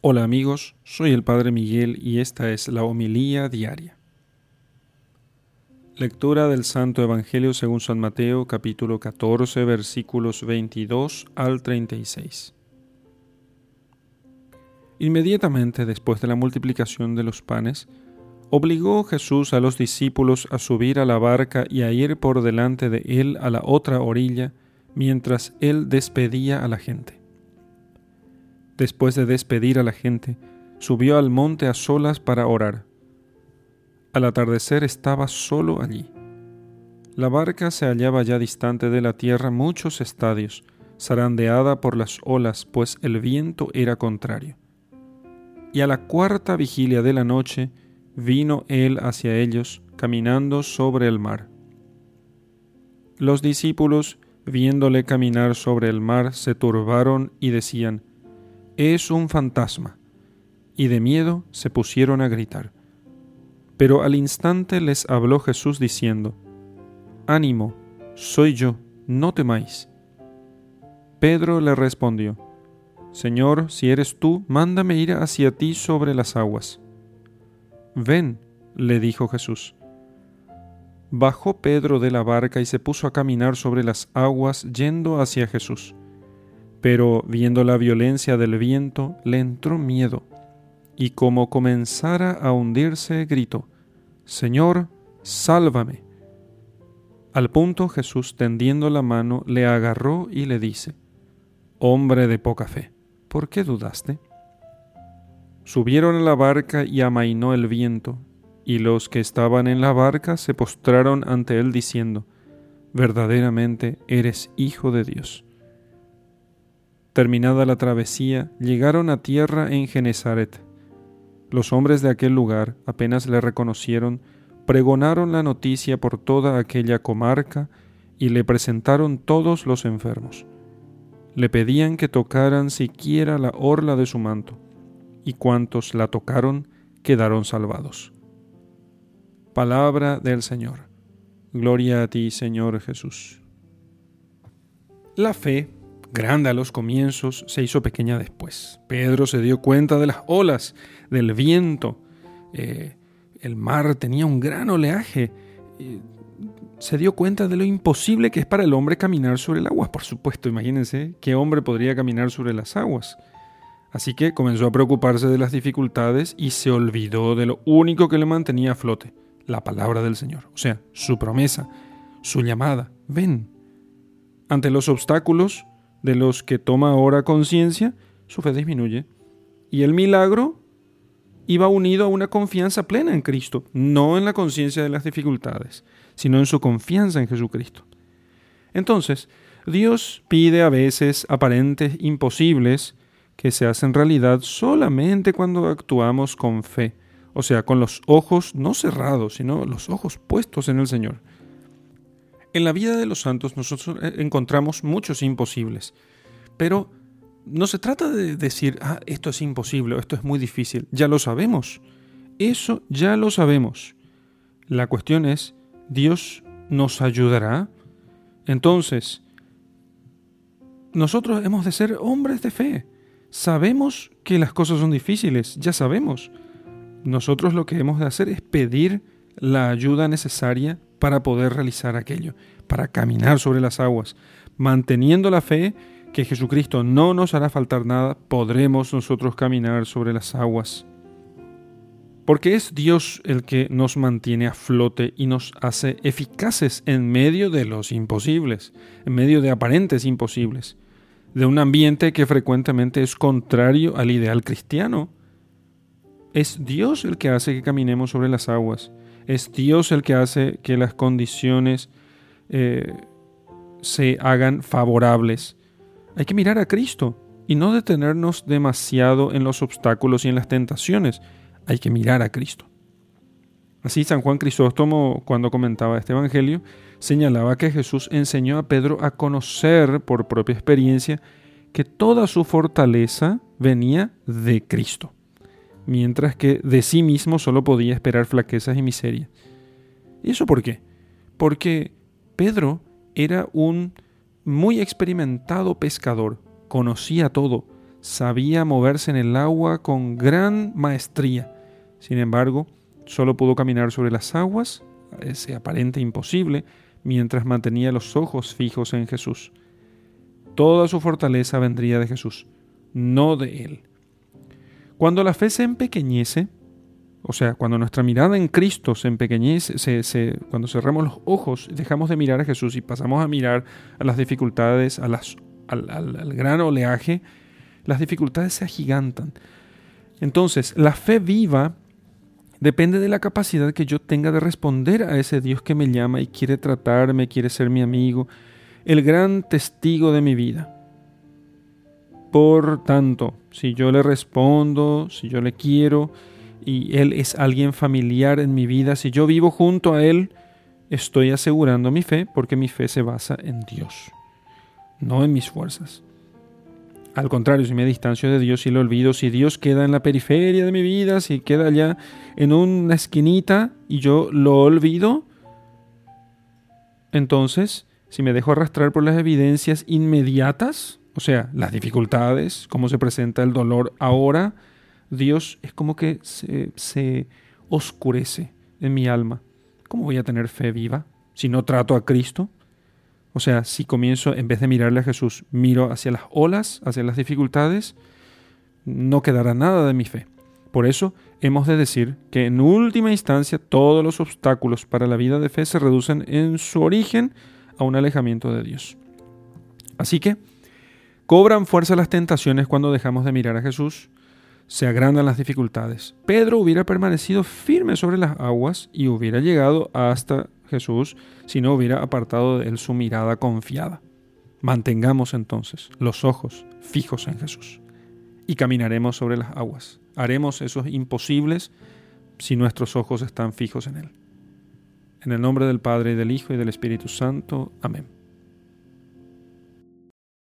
Hola amigos, soy el Padre Miguel y esta es la homilía diaria. Lectura del Santo Evangelio según San Mateo capítulo 14 versículos 22 al 36. Inmediatamente después de la multiplicación de los panes, obligó Jesús a los discípulos a subir a la barca y a ir por delante de él a la otra orilla, mientras él despedía a la gente. Después de despedir a la gente, subió al monte a solas para orar. Al atardecer estaba solo allí. La barca se hallaba ya distante de la tierra muchos estadios, zarandeada por las olas, pues el viento era contrario. Y a la cuarta vigilia de la noche vino él hacia ellos, caminando sobre el mar. Los discípulos, viéndole caminar sobre el mar, se turbaron y decían, es un fantasma. Y de miedo se pusieron a gritar. Pero al instante les habló Jesús diciendo, Ánimo, soy yo, no temáis. Pedro le respondió, Señor, si eres tú, mándame ir hacia ti sobre las aguas. Ven, le dijo Jesús. Bajó Pedro de la barca y se puso a caminar sobre las aguas yendo hacia Jesús pero viendo la violencia del viento le entró miedo, y como comenzara a hundirse, gritó, Señor, sálvame. Al punto Jesús, tendiendo la mano, le agarró y le dice, Hombre de poca fe, ¿por qué dudaste? Subieron a la barca y amainó el viento, y los que estaban en la barca se postraron ante él diciendo, Verdaderamente eres Hijo de Dios. Terminada la travesía, llegaron a tierra en Genezaret. Los hombres de aquel lugar, apenas le reconocieron, pregonaron la noticia por toda aquella comarca y le presentaron todos los enfermos. Le pedían que tocaran siquiera la orla de su manto, y cuantos la tocaron quedaron salvados. Palabra del Señor. Gloria a ti, Señor Jesús. La fe grande a los comienzos, se hizo pequeña después. Pedro se dio cuenta de las olas, del viento. Eh, el mar tenía un gran oleaje. se dio cuenta de lo imposible que es para el hombre caminar sobre el agua. Por supuesto, imagínense qué hombre podría caminar sobre las aguas. Así que comenzó a preocuparse de las dificultades y se olvidó de lo único que le mantenía a flote, la palabra del Señor, o sea, su promesa, su llamada, ven. Ante los obstáculos, de los que toma ahora conciencia, su fe disminuye. Y el milagro iba unido a una confianza plena en Cristo, no en la conciencia de las dificultades, sino en su confianza en Jesucristo. Entonces, Dios pide a veces aparentes imposibles que se hacen realidad solamente cuando actuamos con fe, o sea, con los ojos no cerrados, sino los ojos puestos en el Señor. En la vida de los santos nosotros eh, encontramos muchos imposibles, pero no se trata de decir, ah, esto es imposible, esto es muy difícil, ya lo sabemos, eso ya lo sabemos. La cuestión es, ¿Dios nos ayudará? Entonces, nosotros hemos de ser hombres de fe. Sabemos que las cosas son difíciles, ya sabemos. Nosotros lo que hemos de hacer es pedir la ayuda necesaria para poder realizar aquello, para caminar sobre las aguas. Manteniendo la fe que Jesucristo no nos hará faltar nada, podremos nosotros caminar sobre las aguas. Porque es Dios el que nos mantiene a flote y nos hace eficaces en medio de los imposibles, en medio de aparentes imposibles, de un ambiente que frecuentemente es contrario al ideal cristiano. Es Dios el que hace que caminemos sobre las aguas es Dios el que hace que las condiciones eh, se hagan favorables. Hay que mirar a Cristo y no detenernos demasiado en los obstáculos y en las tentaciones. Hay que mirar a Cristo. Así San Juan Crisóstomo, cuando comentaba este Evangelio, señalaba que Jesús enseñó a Pedro a conocer por propia experiencia que toda su fortaleza venía de Cristo mientras que de sí mismo solo podía esperar flaquezas y miseria. ¿Y eso por qué? Porque Pedro era un muy experimentado pescador, conocía todo, sabía moverse en el agua con gran maestría. Sin embargo, solo pudo caminar sobre las aguas, ese aparente imposible, mientras mantenía los ojos fijos en Jesús. Toda su fortaleza vendría de Jesús, no de él. Cuando la fe se empequeñece, o sea, cuando nuestra mirada en Cristo se empequeñece, cuando cerramos los ojos, dejamos de mirar a Jesús y pasamos a mirar a las dificultades, al gran oleaje, las dificultades se agigantan. Entonces, la fe viva depende de la capacidad que yo tenga de responder a ese Dios que me llama y quiere tratarme, quiere ser mi amigo, el gran testigo de mi vida. Por tanto, si yo le respondo, si yo le quiero y Él es alguien familiar en mi vida, si yo vivo junto a Él, estoy asegurando mi fe porque mi fe se basa en Dios, no en mis fuerzas. Al contrario, si me distancio de Dios y lo olvido, si Dios queda en la periferia de mi vida, si queda allá en una esquinita y yo lo olvido, entonces, si me dejo arrastrar por las evidencias inmediatas, o sea, las dificultades, cómo se presenta el dolor ahora, Dios es como que se, oscurece en mi alma. ¿Cómo voy a tener fe viva si no trato a Cristo? O sea, si comienzo, en vez de mirarle a Jesús, miro hacia las olas, hacia las dificultades, no quedará nada de mi fe. Por eso hemos de decir que en última instancia todos los obstáculos para la vida de fe se reducen en su origen a un alejamiento de Dios. Así que cobran fuerza las tentaciones cuando dejamos de mirar a Jesús, se agrandan las dificultades. Pedro hubiera permanecido firme sobre las aguas y hubiera llegado hasta Jesús si no hubiera apartado de él su mirada confiada. Mantengamos entonces los ojos fijos en Jesús y caminaremos sobre las aguas. Haremos esos imposibles si nuestros ojos están fijos en Él. En el nombre del Padre, y del Hijo, y del Espíritu Santo. Amén.